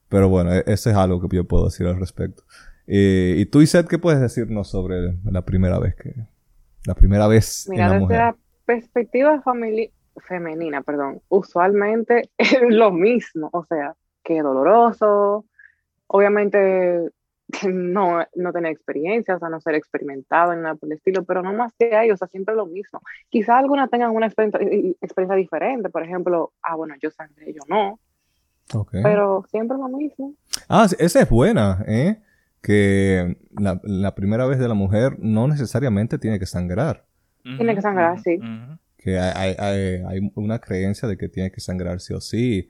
Pero bueno, e- eso es algo que yo puedo decir al respecto. Eh, y tú, Iset, ¿qué puedes decirnos sobre la primera vez que... La primera vez Mira, en la desde mujer? la perspectiva femenina, perdón, usualmente es lo mismo, o sea, que doloroso, obviamente no, no tener experiencia, o sea, no ser experimentado en nada por el estilo, pero no más que ahí, o sea, siempre lo mismo. Quizás algunas tengan una experiencia, experiencia diferente, por ejemplo, ah, bueno, yo sangré, yo no, Ok. pero siempre lo mismo. Ah, esa es buena, ¿eh? Que la, la primera vez de la mujer no necesariamente tiene que sangrar. Tiene que sangrar, sí. Que hay, hay- hay- hay una creencia de que tiene que sangrar sí o sí.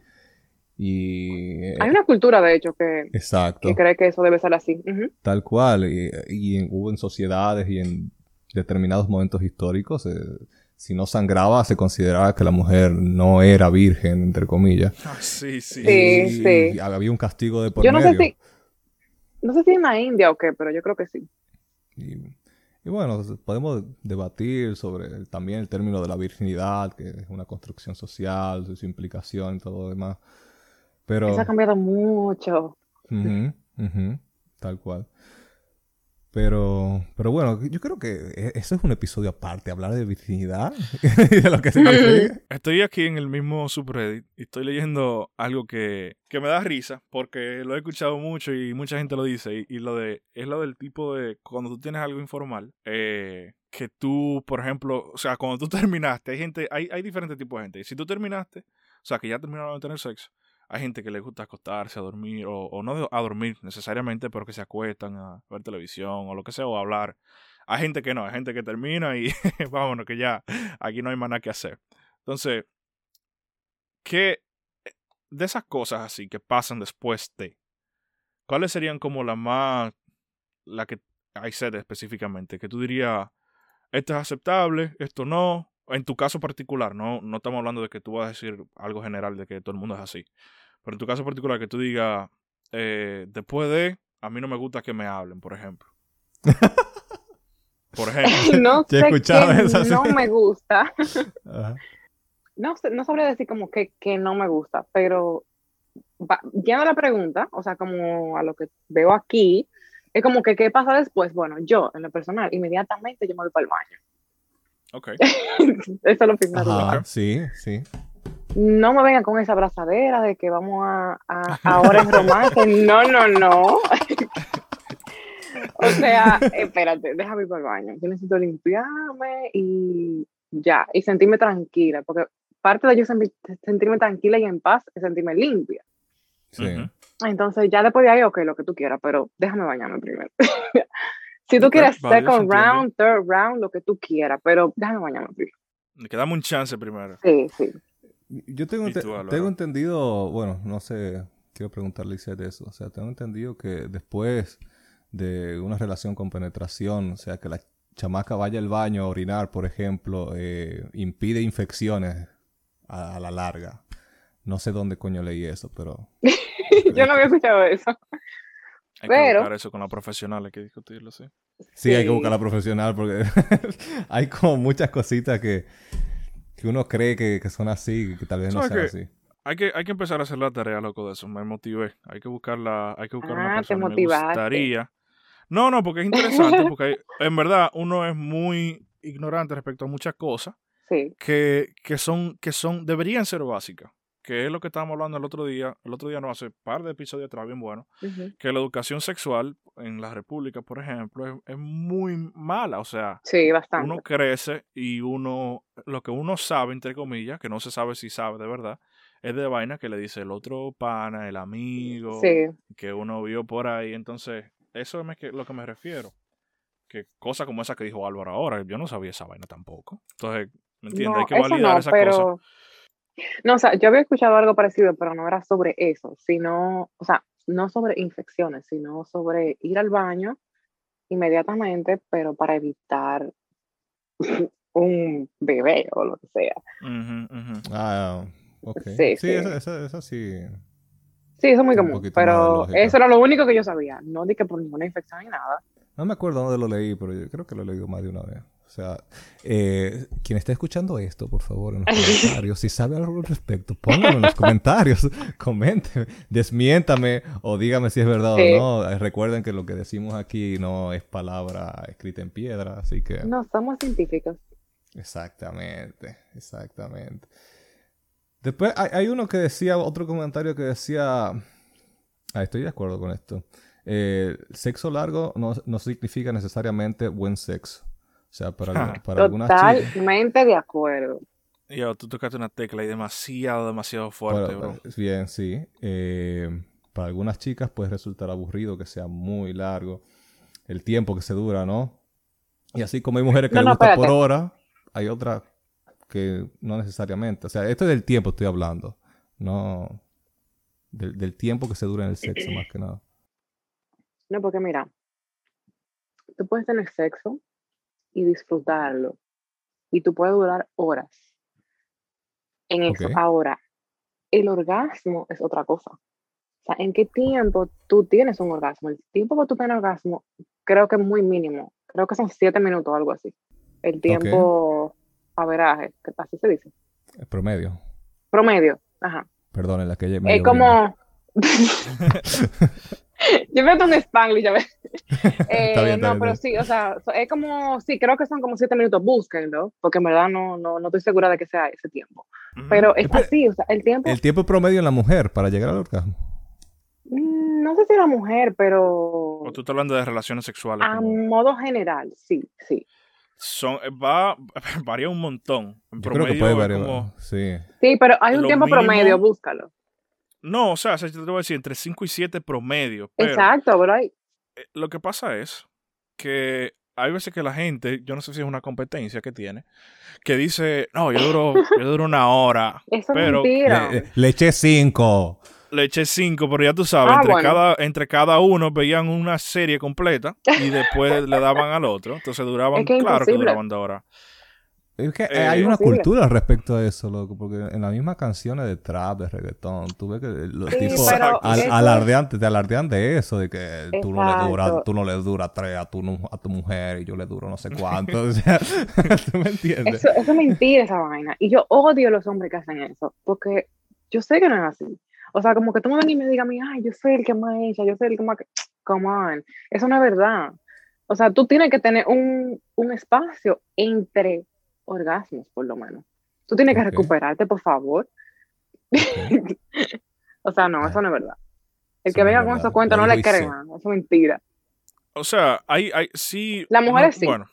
Y... eh, Hay una cultura, de hecho, que, Exacto. que cree que eso debe ser así. Tal cual. Y, y en- hubo en sociedades y en determinados momentos históricos, eh, si no sangraba, se consideraba que la mujer no era virgen, entre comillas. Ah, sí, sí. Sí, y, sí. y había un castigo de por Yo no sé medio. si, no sé si en la India o qué, pero yo creo que sí. Y, y bueno, podemos debatir sobre el- también el término de la virginidad, que es una construcción social, su implicación y todo lo demás. Pero, Eso ha cambiado mucho. Tal cual. Pero, pero bueno, yo creo que e- eso es un episodio aparte, hablar de virginidad y de lo que se consigue. Estoy aquí en el mismo subreddit y estoy leyendo algo que, que me da risa porque lo he escuchado mucho y mucha gente lo dice y, y lo de es lo del tipo de cuando tú tienes algo informal eh, que tú por ejemplo o sea cuando tú terminaste hay gente hay, hay diferentes tipos de gente y si tú terminaste o sea que ya terminaron de tener sexo hay gente que le gusta acostarse a dormir o, no a dormir necesariamente pero que se acuestan a ver televisión o lo que sea o a hablar hay gente que no hay gente que termina y vámonos que ya aquí no hay más nada que hacer entonces, ¿qué de esas cosas así que pasan después de? ¿Cuáles serían como las más, la que hay sed específicamente? Que tú dirías, esto es aceptable, esto no. En tu caso particular, no, no estamos hablando de que tú vas a decir algo general de que todo el mundo es así. Pero en tu caso particular, que tú digas, eh, después de, a mí no me gusta que me hablen, por ejemplo. por ejemplo. No sé no me gusta. Ajá. No, sé- no sabría decir como que, que no me gusta, pero yendo a la pregunta, o sea, como a lo que veo aquí, es como que qué pasa después. Bueno, yo, en lo personal, inmediatamente yo me voy para el baño. Ok. Eso es lo primero. Ajá, Ok. sí, sí. No me vengan con esa abrazadera de que vamos a, a ahora en romance. No, no, no. o sea, espérate, déjame ir para el baño. Yo necesito limpiarme y ya, y sentirme tranquila, porque parte de yo sen- sentirme tranquila y en paz es sentirme limpia. Sí. Entonces, ya después de ahí, ok, lo que tú quieras, pero déjame bañarme primero. Si tú quieres se second round, third round, lo que tú quieras, pero déjame primero. Que dame un chance primero. Sí, sí. Yo tengo, tengo entendido, bueno, no sé, quiero preguntarle a de eso. O sea, tengo entendido que después de una relación con penetración, o sea, que la chamaca vaya al baño a orinar, por ejemplo, eh, impide infecciones a, a la larga. No sé dónde coño leí eso, pero... Yo no había escuchado eso. Hay que Pero- buscar eso con la profesional, hay que discutirlo, sí. Sí, hay que buscar la profesional porque hay como muchas cositas que, que uno cree que, que son así, que tal vez no ¿Sabes sean así. Hay que, hay que empezar a hacer la tarea, loco, de eso. Me motivé. Hay que buscarla, hay que buscar Ah, una te. Me gustaría. No, no, porque es interesante, porque hay- en verdad uno es muy ignorante respecto a muchas cosas Sí. que, que son, que son, deberían ser básicas. Que es lo que estábamos hablando el otro día. El otro día no hace par de episodios atrás, bien bueno. Que la educación sexual en la República, por ejemplo, es, es muy mala. O sea, Sí, uno crece y uno, lo que uno sabe, entre comillas, que no se sabe si sabe de verdad, es de vaina que le dice el otro pana, el amigo, Sí, que uno vio por ahí. Entonces, eso es lo que me refiero. Que cosa como esa que dijo Álvaro ahora, yo no sabía esa vaina tampoco. Entonces, ¿me entiendes? no, Hay que validar no, esa cosa. No, o sea, yo había escuchado algo parecido, pero no era sobre eso, sino, o sea, no sobre infecciones, sino sobre ir al baño inmediatamente, pero para evitar un bebé o lo que sea. Ujú, ujú. Ah, ok. Sí, Sí, sí. Esa, esa, esa sí. Sí, eso es muy común, pero eso era lo único que yo sabía, no di que por ninguna infección ni nada. No me acuerdo dónde lo leí, pero yo creo que lo he leído más de una vez. O sea, eh, quien esté escuchando esto, por favor, en los comentarios, si sabe algo al respecto, pónganlo en los comentarios, comente, desmiéntame o dígame si es verdad Sí. o no. Eh, Recuerden que lo que decimos aquí no es palabra escrita en piedra, así que... No, somos científicos. Exactamente, exactamente. Después hay, hay uno que decía, otro comentario que decía, ah, estoy de acuerdo con esto. Eh, sexo largo no, no significa necesariamente buen sexo. O sea, para, algu- para algunas chicas. Totalmente de acuerdo. Yo, tú tocaste una tecla y demasiado, demasiado fuerte, Bueno, bro. pues, bien, sí. Eh, para algunas chicas puede resultar aburrido que sea muy largo el tiempo que se dura, ¿no? Y así como hay mujeres que No, les no, gusta por hora, hay otras que no necesariamente. O sea, esto es del tiempo estoy hablando, no del, del tiempo que se dura en el sexo más que nada. No, porque mira, tú puedes tener sexo y disfrutarlo. Y tú puedes durar horas en eso. Ahora, el orgasmo es otra cosa. O sea, ¿en qué tiempo tú tienes un orgasmo? El tiempo que tú tienes orgasmo creo que es muy mínimo. Creo que son siete minutos o algo así. El tiempo averaje, que así se dice. El promedio. Promedio. Ajá. Perdón, la que Es como. Yo meto un spanglish, ya ves. Eh, Está bien, está no, bien, pero sí, o sea, es como, sí, creo que son como siete minutos, búsquenlo, porque en verdad no, no, no estoy segura de que sea ese tiempo. Pero es Espera, así, o sea, el tiempo, el tiempo promedio en la mujer para llegar al orgasmo. mm, no sé si la mujer, pero O tú estás hablando de relaciones sexuales. a como- modo general, sí, sí. son, eh, va, varía un montón. En Yo creo que promedio puede variar. como- Sí. Sí, pero hay un Lo tiempo mínimo- promedio, búscalo. No, o sea, yo te voy a decir entre 5 y 7 promedio. Pero Exacto, bro. eh, lo que pasa es que hay veces que la gente, yo no sé si es una competencia que tiene, que dice, no, yo duro, yo duro una hora. Eso Pero- es mentira. Le, le eché cinco. le eché cinco, pero ya tú sabes, Ah, entre, bueno. cada, entre cada uno veían una serie completa y después le daban al otro. Entonces duraban, Es que claro que imposible. duraban dos horas. Es que Eh, hay una cultura respecto a eso, loco, porque en las mismas canciones de trap, de reggaetón, tú ves que los Sí, tipos al- eso- alardean, te alardean de eso, de que tú no le duras, Exacto. tú no le duras tres a tu, a tu mujer y yo le duro no sé cuánto. o sea, ¿tú me entiendes? Eso, eso es mentira esa vaina. Y yo odio a los hombres que hacen eso, porque yo sé que no es así. O sea, como que tú me vengas y me digas a mí, ay, yo soy el que más echa, yo soy el que más... que-". Come on, eso no es verdad. O sea, tú tienes que tener un, un espacio entre orgasmos, por lo menos. Tú tienes que recuperarte, por favor. o sea, no, eso no es verdad. El Eso que no venga con verdad. esos cuentos no le crean, eso es mentira. O sea, hay, hay sí. Las mujeres no, sí. Bueno.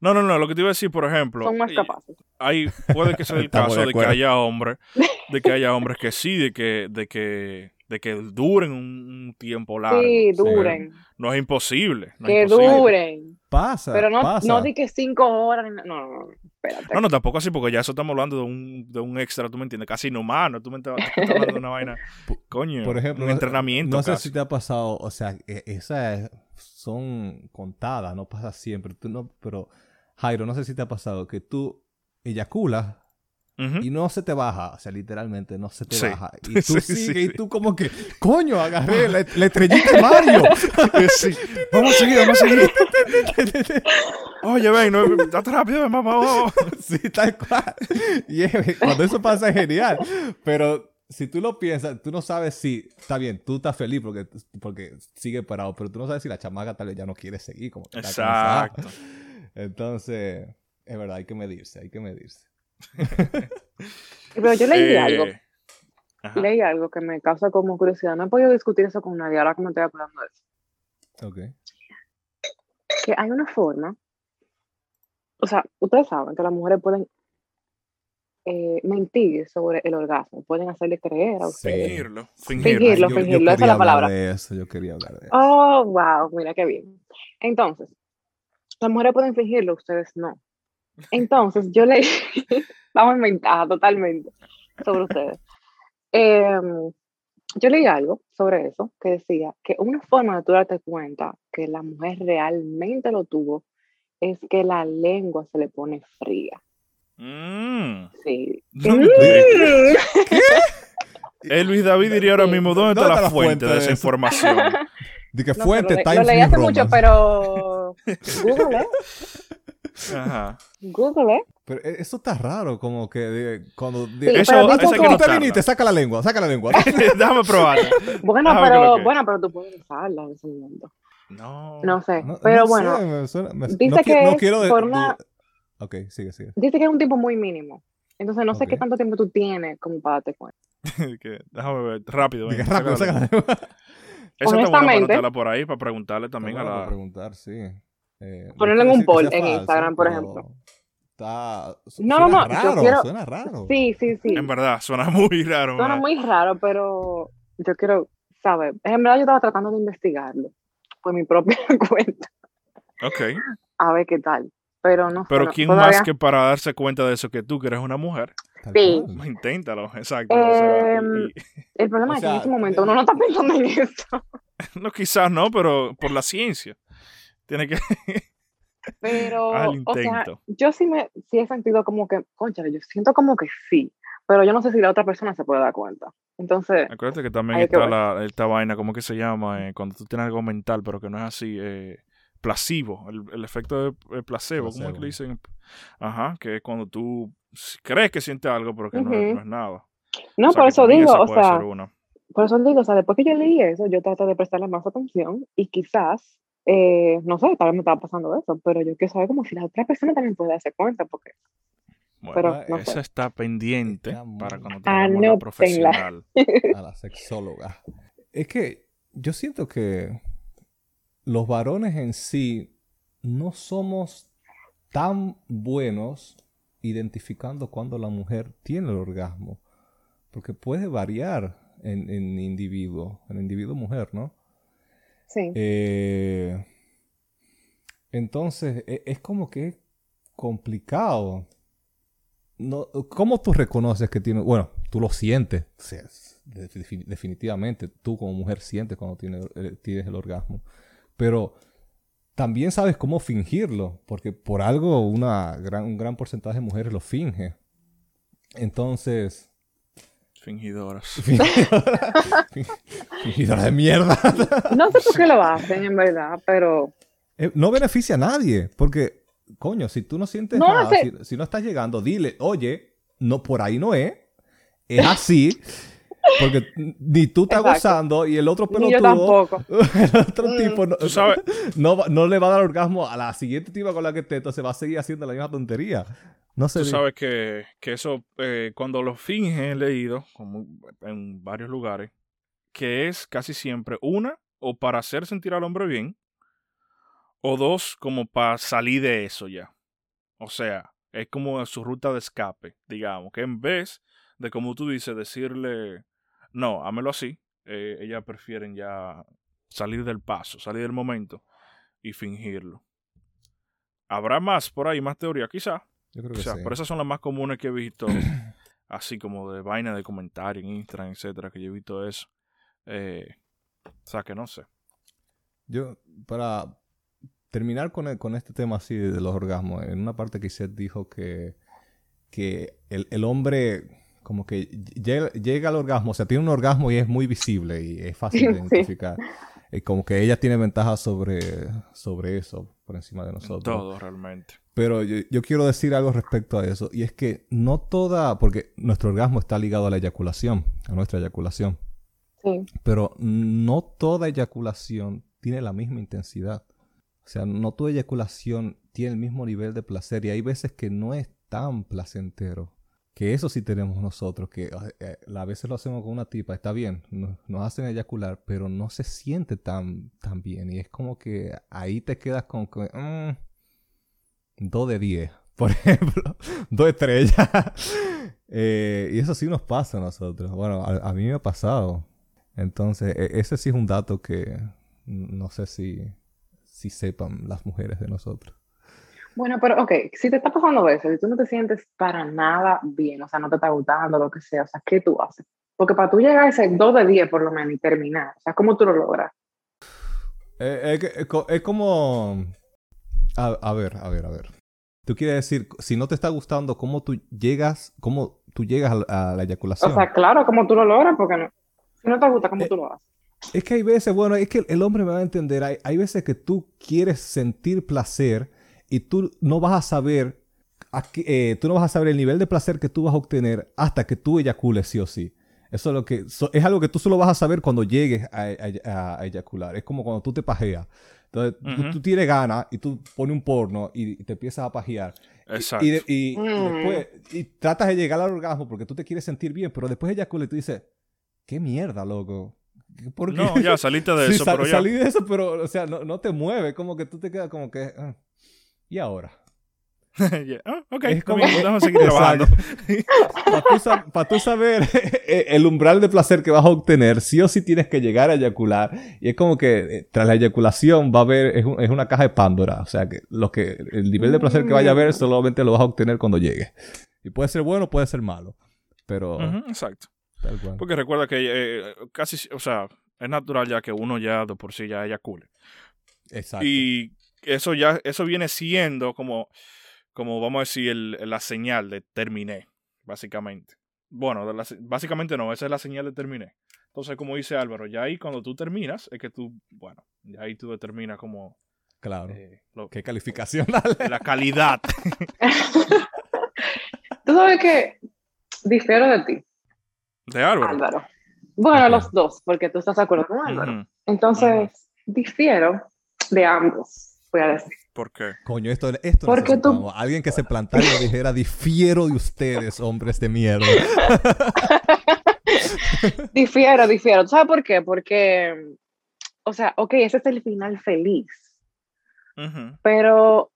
No, no, no, lo que te iba a decir, por ejemplo. Son más capaces. Hay, puede que sea el caso de de, que haya hombres, de que haya hombres que sí, de que, de que, de que duren un, tiempo largo. Sí, O sea, duren. No es imposible. no es que imposible. duren. Pasa, Pero no, pasa. no di que cinco horas. No, no, no. Espérate. No, no, tampoco así, porque ya eso estamos hablando de un, de un extra, tú me entiendes, casi inhumano. Tú me estás, hablando de una vaina, coño, Por ejemplo, un entrenamiento No sé casi. si te ha pasado, o sea, e- esas son contadas, no pasa siempre. Tú no, pero, Jairo, no sé si te ha pasado que tú eyaculas Y no se te baja, o sea, literalmente no se te Sí. baja. Y tú Sí, sigues sí, y tú como que, coño, agarré la, la estrellita de Mario. Sí. Vamos a seguir, vamos a seguir. Oye, ven, no, date rápido, vamos, vamos. sí, tal cual. Y cuando eso pasa es genial. Pero si tú lo piensas, tú no sabes si, está bien, tú estás feliz porque, porque sigue parado, pero tú no sabes si la chamaca tal vez ya no quiere seguir. Como que está cansada. Exacto. Entonces, es verdad, hay que medirse, hay que medirse. Pero yo leí Eh, algo. ajá. Leí algo que me causa como curiosidad. No he podido discutir eso con nadie ahora que me estoy acordando de eso. Ok. Que hay una forma. O sea, ustedes saben que las mujeres pueden eh, mentir sobre el orgasmo. Pueden hacerle creer a ustedes. Fingirlo. Fingirlo. Fingirlo. Yo- yo fingirlo, esa es la palabra. de eso, yo quería hablar de eso. Oh, wow, mira qué bien. Entonces, las mujeres pueden fingirlo, ustedes no. Entonces, yo leí, vamos en ventaja totalmente sobre ustedes. Em, yo leí algo sobre eso que decía que una forma de tú darte cuenta que la mujer realmente lo tuvo es que la lengua se le pone fría. Mm. Sí. ¿Dónde Mm. te- Eh, Luis David diría ahora mismo, ¿dónde está la fuente de esa información? De que No, fuente Times lo leí New hace mucho, Roman. pero Google, ¿eh? Ajá. Google, ¿eh? Pero e- eso está raro, como que cuando... Sí, Eso- pero eso que que- ¿Cómo te viniste? Saca la lengua, saca la lengua. Déjame probar. Bueno, Déjame pero, que- bueno, pero tú puedes usarla en ese momento. No. No sé, No- pero no bueno, sé, me suena- me- dice no, qui- que no es quiero de- una- Ok, sigue, sigue. dice que es un tiempo muy mínimo. Entonces no sé qué Ok. tanto tiempo tú tienes como para darte cuenta. Déjame ver, rápido. Venga, rápido, saca la lengua. Para Honestamente- anotarla por ahí, para preguntarle también a la... para preguntar, sí. Eh, no Ponerlo en un poll en Instagram, por ejemplo. Está... su- No, no, suena no, yo raro, quiero- suena raro. Sí, sí, sí. En verdad, suena muy raro. Suena man. muy raro, pero yo quiero saber. En verdad yo estaba tratando de investigarlo por mi propia cuenta. Ok. A ver qué tal. Pero no Pero ¿quién todavía- más que para darse cuenta de eso que tú, que eres una mujer? Sí. Inténtalo, exacto. o sea, Em, y- El problema O es que en ese momento uno no está pensando en eso. no, quizás no, pero por la ciencia. Tiene que... Pero, Al o sea, yo sí me sí he sentido como que, concha, yo siento como que sí, pero yo no sé si la otra persona se puede dar cuenta. Entonces, Acuérdate que también que está la, esta vaina, ¿cómo que se llama? Eh, cuando tú tienes algo mental, pero que no es así, eh, placebo, el, el efecto de eh, placebo, ¿cómo es que Placebo. le dicen? Ajá, que es cuando tú crees que sientes algo, pero que no, es- Ujú. no es nada. no, O sea, por eso digo, o sea, por eso digo, o sea, después que yo leí eso, yo traté de prestarle más atención y quizás, eh, no sé, tal vez me estaba pasando eso, pero yo quiero saber como si la otra persona también puede darse cuenta, porque Bueno, pero ah, no sé. está pendiente muy- para cuando tengamos la profesional. a la sexóloga. Es que yo siento que los varones en sí no somos tan buenos identificando cuando la mujer tiene el orgasmo. Porque puede variar en, en individuo, en individuo mujer, ¿no? Sí. Eh, entonces, e- es como que complicado. ¿Cómo tú reconoces que tiene... Bueno, tú lo sientes. Definitivamente, tú como mujer sientes cuando tienes, eh, tienes el orgasmo. Pero también sabes cómo fingirlo, porque por algo una un gran porcentaje de mujeres lo finge. Entonces, Fingidoras. fingidora de mierda. No sé por qué lo hacen, en verdad, pero Eh, no beneficia a nadie, porque, coño, si tú no sientes No, nada, ese- si, si no estás llegando, dile, oye, no, por ahí no es, es así, porque ni tú estás Exacto. gozando y el otro ni yo pelotudo, tampoco. el otro Mm. tipo, no, Tú sabes, no, no le va a dar orgasmo a la siguiente tipa con la que esté, entonces va a seguir haciendo la misma tontería. No sé. tú sabes que, que eso, eh, cuando lo fingen, he leído como en varios lugares, que es casi siempre una, o para hacer sentir al hombre bien, o dos, como para salir de eso ya. O sea, es como su ruta de escape, digamos, que en vez de, como tú dices, decirle, no, hámelo así, eh, ellas prefieren ya salir del paso, salir del momento y fingirlo. Habrá más por ahí, más teoría, quizá, Yo creo o sea, sí. pero esas son las más comunes que he visto, así como de vaina de comentarios en Instagram, etcétera, que yo he visto eso. Eh, o sea, que no sé. Yo, para terminar con, el- con este tema así de, los orgasmos, en una parte que dijo que, que el, el hombre como que llega, llega al orgasmo, o sea, tiene un orgasmo y es muy visible y es fácil de Sí. identificar. Y como que ella tiene ventaja sobre, sobre eso, por encima de nosotros. Todo realmente. Pero yo, yo quiero decir algo respecto a eso, y es que no toda, porque nuestro orgasmo está ligado a la eyaculación, a nuestra eyaculación. Sí. Pero no toda eyaculación tiene la misma intensidad. O sea, no toda eyaculación tiene el mismo nivel de placer y hay veces que no es tan placentero. Que eso sí tenemos nosotros, que eh, a veces lo hacemos con una tipa, está bien, nos, nos hacen eyacular, pero no se siente tan, tan bien. Y es como que ahí te quedas con que, mm, dos de 10, por ejemplo, dos estrellas. Eh, y eso sí nos pasa a nosotros. Bueno, a, a mí me ha pasado. Entonces, e- ese sí es un dato que no sé si, si sepan las mujeres de nosotros. Bueno, pero ok, si te está pasando eso y tú no te sientes para nada bien, o sea, no te está gustando, lo que sea, o sea, ¿qué tú haces? Porque para tú llegar a ese 2 de 10 por lo menos y terminar, o sea, ¿cómo tú lo logras? Eh, es como... A, a ver, a ver, a ver. Tú quieres decir, si no te está gustando, ¿cómo tú llegas, cómo tú llegas a, la- a la eyaculación? O sea, claro, ¿cómo tú lo logras? Porque no, si no te gusta, ¿cómo Eh, tú lo haces? Es que hay veces, bueno, es que el hombre me va a entender. Hay, hay veces que tú quieres sentir placer y tú no vas a saber, a qué- eh, tú no vas a saber el nivel de placer que tú vas a obtener hasta que tú eyacules sí o sí. Eso es lo que so- es algo que tú solo vas a saber cuando llegues a- a- a eyacular. Es como cuando tú te pajeas. Entonces, tú- tienes ganas y tú pones un porno y, te empiezas a pajear. Y- Exacto. Y, de- y- y Mm. después y tratas de llegar al orgasmo porque tú te quieres sentir bien, pero después eyaculas y tú dices, ¿qué mierda, loco? ¿Por qué? No, ya saliste de Sí, eso, sal- pero ya. salí de eso, pero, o sea, no, no te mueve, como que tú te quedas como que, ah, ¿y ahora? Ya. Ah, ok, Es como- bien, déjame seguir Exacto. trabajando. Para tú, sa- pa' tú saber eh, el umbral de placer que vas a obtener, sí o sí tienes que llegar a eyacular. Y es como que eh, tras la eyaculación va a haber, es, un- es una caja de Pandora. O sea, que, lo que el nivel de placer que vaya a haber solamente lo vas a obtener cuando llegue. Y puede ser bueno, puede ser malo. Pero, exacto. tal cual. Porque recuerda que eh, casi, o sea, es natural ya que uno ya de por sí ya eyacule. Exacto. Y eso ya, eso viene siendo como, como vamos a decir, el- la señal de terminé, básicamente. Bueno, la básicamente no, esa es la señal de terminé. Entonces, como dice Álvaro, ya ahí cuando tú terminas, es que tú, bueno, ya ahí tú determinas como Claro. eh, lo- ¿Qué calificación darle? la calidad. Tú sabes que difiero de ti, de Álvaro. Álvaro. Bueno, Ajá. los dos, porque tú estás de acuerdo con Álvaro. Entonces, difiero de ambos, voy a decir. ¿Por qué? Coño, esto, esto Porque tú-. Alguien que se plantara y dijera, difiero de ustedes, hombres de mierda. Difiero, difiero. ¿Tú ¿Sabes por qué? Porque, o sea, ok, ese es el final feliz, Ujú. pero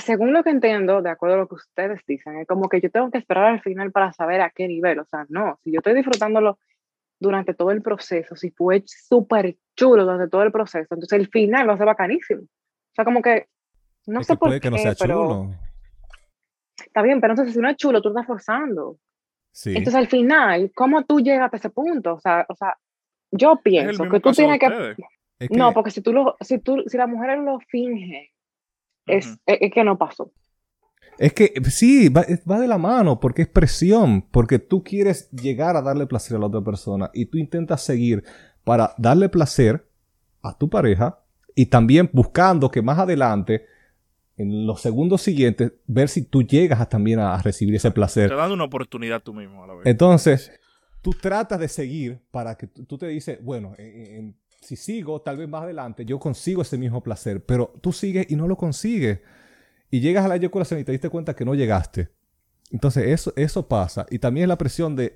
según lo que entiendo, de acuerdo a lo que ustedes dicen, es como que yo tengo que esperar al final para saber a qué nivel. O sea, no, si yo estoy disfrutándolo durante todo el proceso, si fue súper chulo durante todo el proceso, entonces el final va a ser bacanísimo. O sea, como que, no Es sé que por puede qué, que no sea pero chulo. está bien, pero entonces si no es chulo, tú estás forzando. Sí. Entonces, al final, ¿cómo tú llegas a ese punto? O sea, o sea yo pienso que tú tienes que... No, porque si tú lo, si tú, si las mujeres lo fingen, es, es, que no pasó. Es que sí, va, va, de la mano, porque es presión, porque tú quieres llegar a darle placer a la otra persona y tú intentas seguir para darle placer a tu pareja y también buscando que más adelante, en los segundos siguientes, ver si tú llegas también a, recibir ese placer. Te dando una oportunidad tú mismo a la vez. Entonces, tú tratas de seguir para que tú te dices, bueno, si sigo, tal vez más adelante yo consigo ese mismo placer, pero tú sigues y no lo consigues. Y llegas a la eyaculación y te diste cuenta que no llegaste. Entonces eso, eso pasa. Y también la presión de,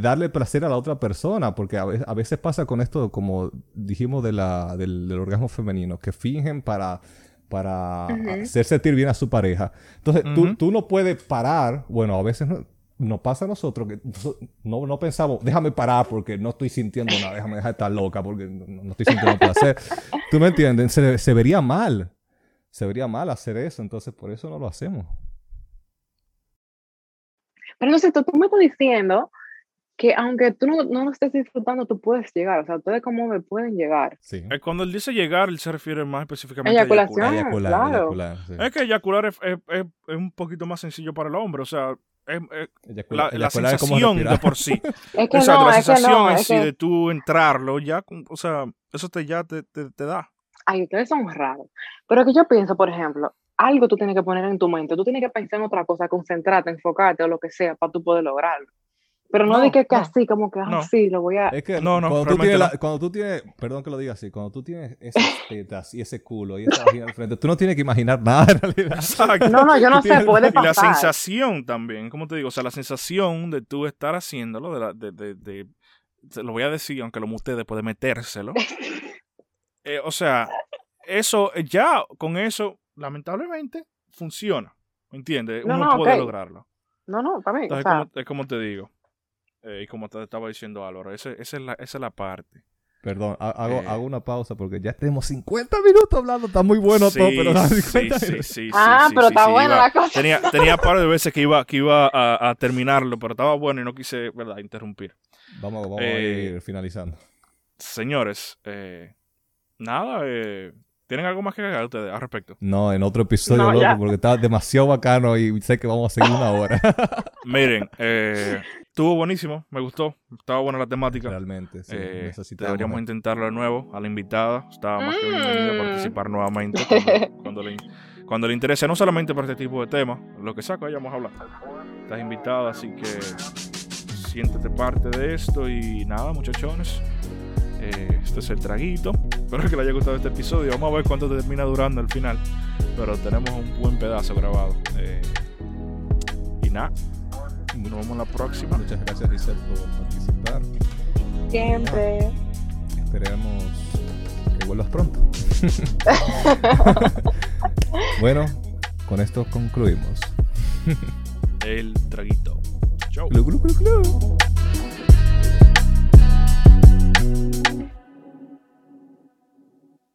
darle placer a la otra persona, porque a veces, pasa con esto, como dijimos de la, del, orgasmo femenino, que fingen para, para hacer sentir bien a su pareja. Entonces tú, tú, no puedes parar, bueno, a veces no, nos pasa a nosotros que no, no pensamos, déjame parar porque no estoy sintiendo nada, déjame dejar de estar loca porque no, estoy sintiendo placer. ¿Tú me entiendes? Se, se vería mal. Se vería mal hacer eso, entonces por eso no lo hacemos. Pero no sé, tú, me estás diciendo que aunque tú no, no, lo estés disfrutando, tú puedes llegar. O sea, ustedes cómo me pueden llegar. Sí. Eh, cuando él dice llegar, él se refiere más específicamente a eyacular. Eyacular, Es que eyacular es, es, es, un poquito más sencillo para el hombre. O sea, es, la, la sensación de por sí. es que no, la sensación en sí de tú entrarlo, ya, o sea, eso te, ya te, te, te da. Ay, ustedes son raros. Pero que yo pienso, por ejemplo, algo tú tienes que poner en tu mente, tú tienes que pensar en otra cosa, concentrarte, enfocarte o lo que sea para tú poder lograrlo. Pero no, de que, así, como que así, lo voy a... Es que no, no, cuando, tú tienes cuando tú tienes, perdón que lo diga así, cuando tú tienes esas tetas y ese culo y esa vagina al frente, tú no tienes que imaginar nada en realidad. Exacto. No, no, yo no sé, puede pasar. Y la sensación también, como te digo, o sea, la sensación de tú estar haciéndolo, de, la, de, de, de lo voy a decir, aunque lo mute después de metérselo. eh, o sea, eso, ya con eso lamentablemente, funciona. ¿Me entiendes? Uno puede lograrlo. No, no, también. es, como, es, como, te digo. Eh, y como te estaba diciendo Álvaro, esa, esa, es, la, esa es la parte. Perdón, hago, eh. hago una pausa porque ya tenemos 50 minutos hablando. Está muy bueno todo, pero sí, sí, sí, Ah, pero está buena la cosa. Tenía, tenía par de veces que iba, que iba a, a, terminarlo, pero estaba bueno y no quise, ¿verdad?, interrumpir. Vamos, vamos a ir eh, finalizando. Señores, nada, eh, ¿Tienen algo más que agregar ustedes al respecto? No, en otro episodio, loco, porque está demasiado bacano y sé que vamos a seguir una hora. Miren, eh, estuvo buenísimo, me gustó, estaba buena la temática. Realmente, sí. Eh, deberíamos intentarlo de nuevo a la invitada. Estaba más que bienvenida a mm. participar nuevamente cuando, le, cuando le interese, no solamente para este tipo de temas, lo que saco, ahí vamos a hablar. Estás invitada, así que siéntete parte de esto y nada, muchachones. Eh, este es el traguito. Espero que les haya gustado este episodio. Vamos a ver cuánto termina durando al final. Pero tenemos un buen pedazo grabado. Eh, y nada. Nos vemos la próxima. Muchas gracias, Giselle, por participar. Siempre. esperemos que vuelvas pronto. bueno, con esto concluimos. el traguito. Chau. Glu, glu, glu,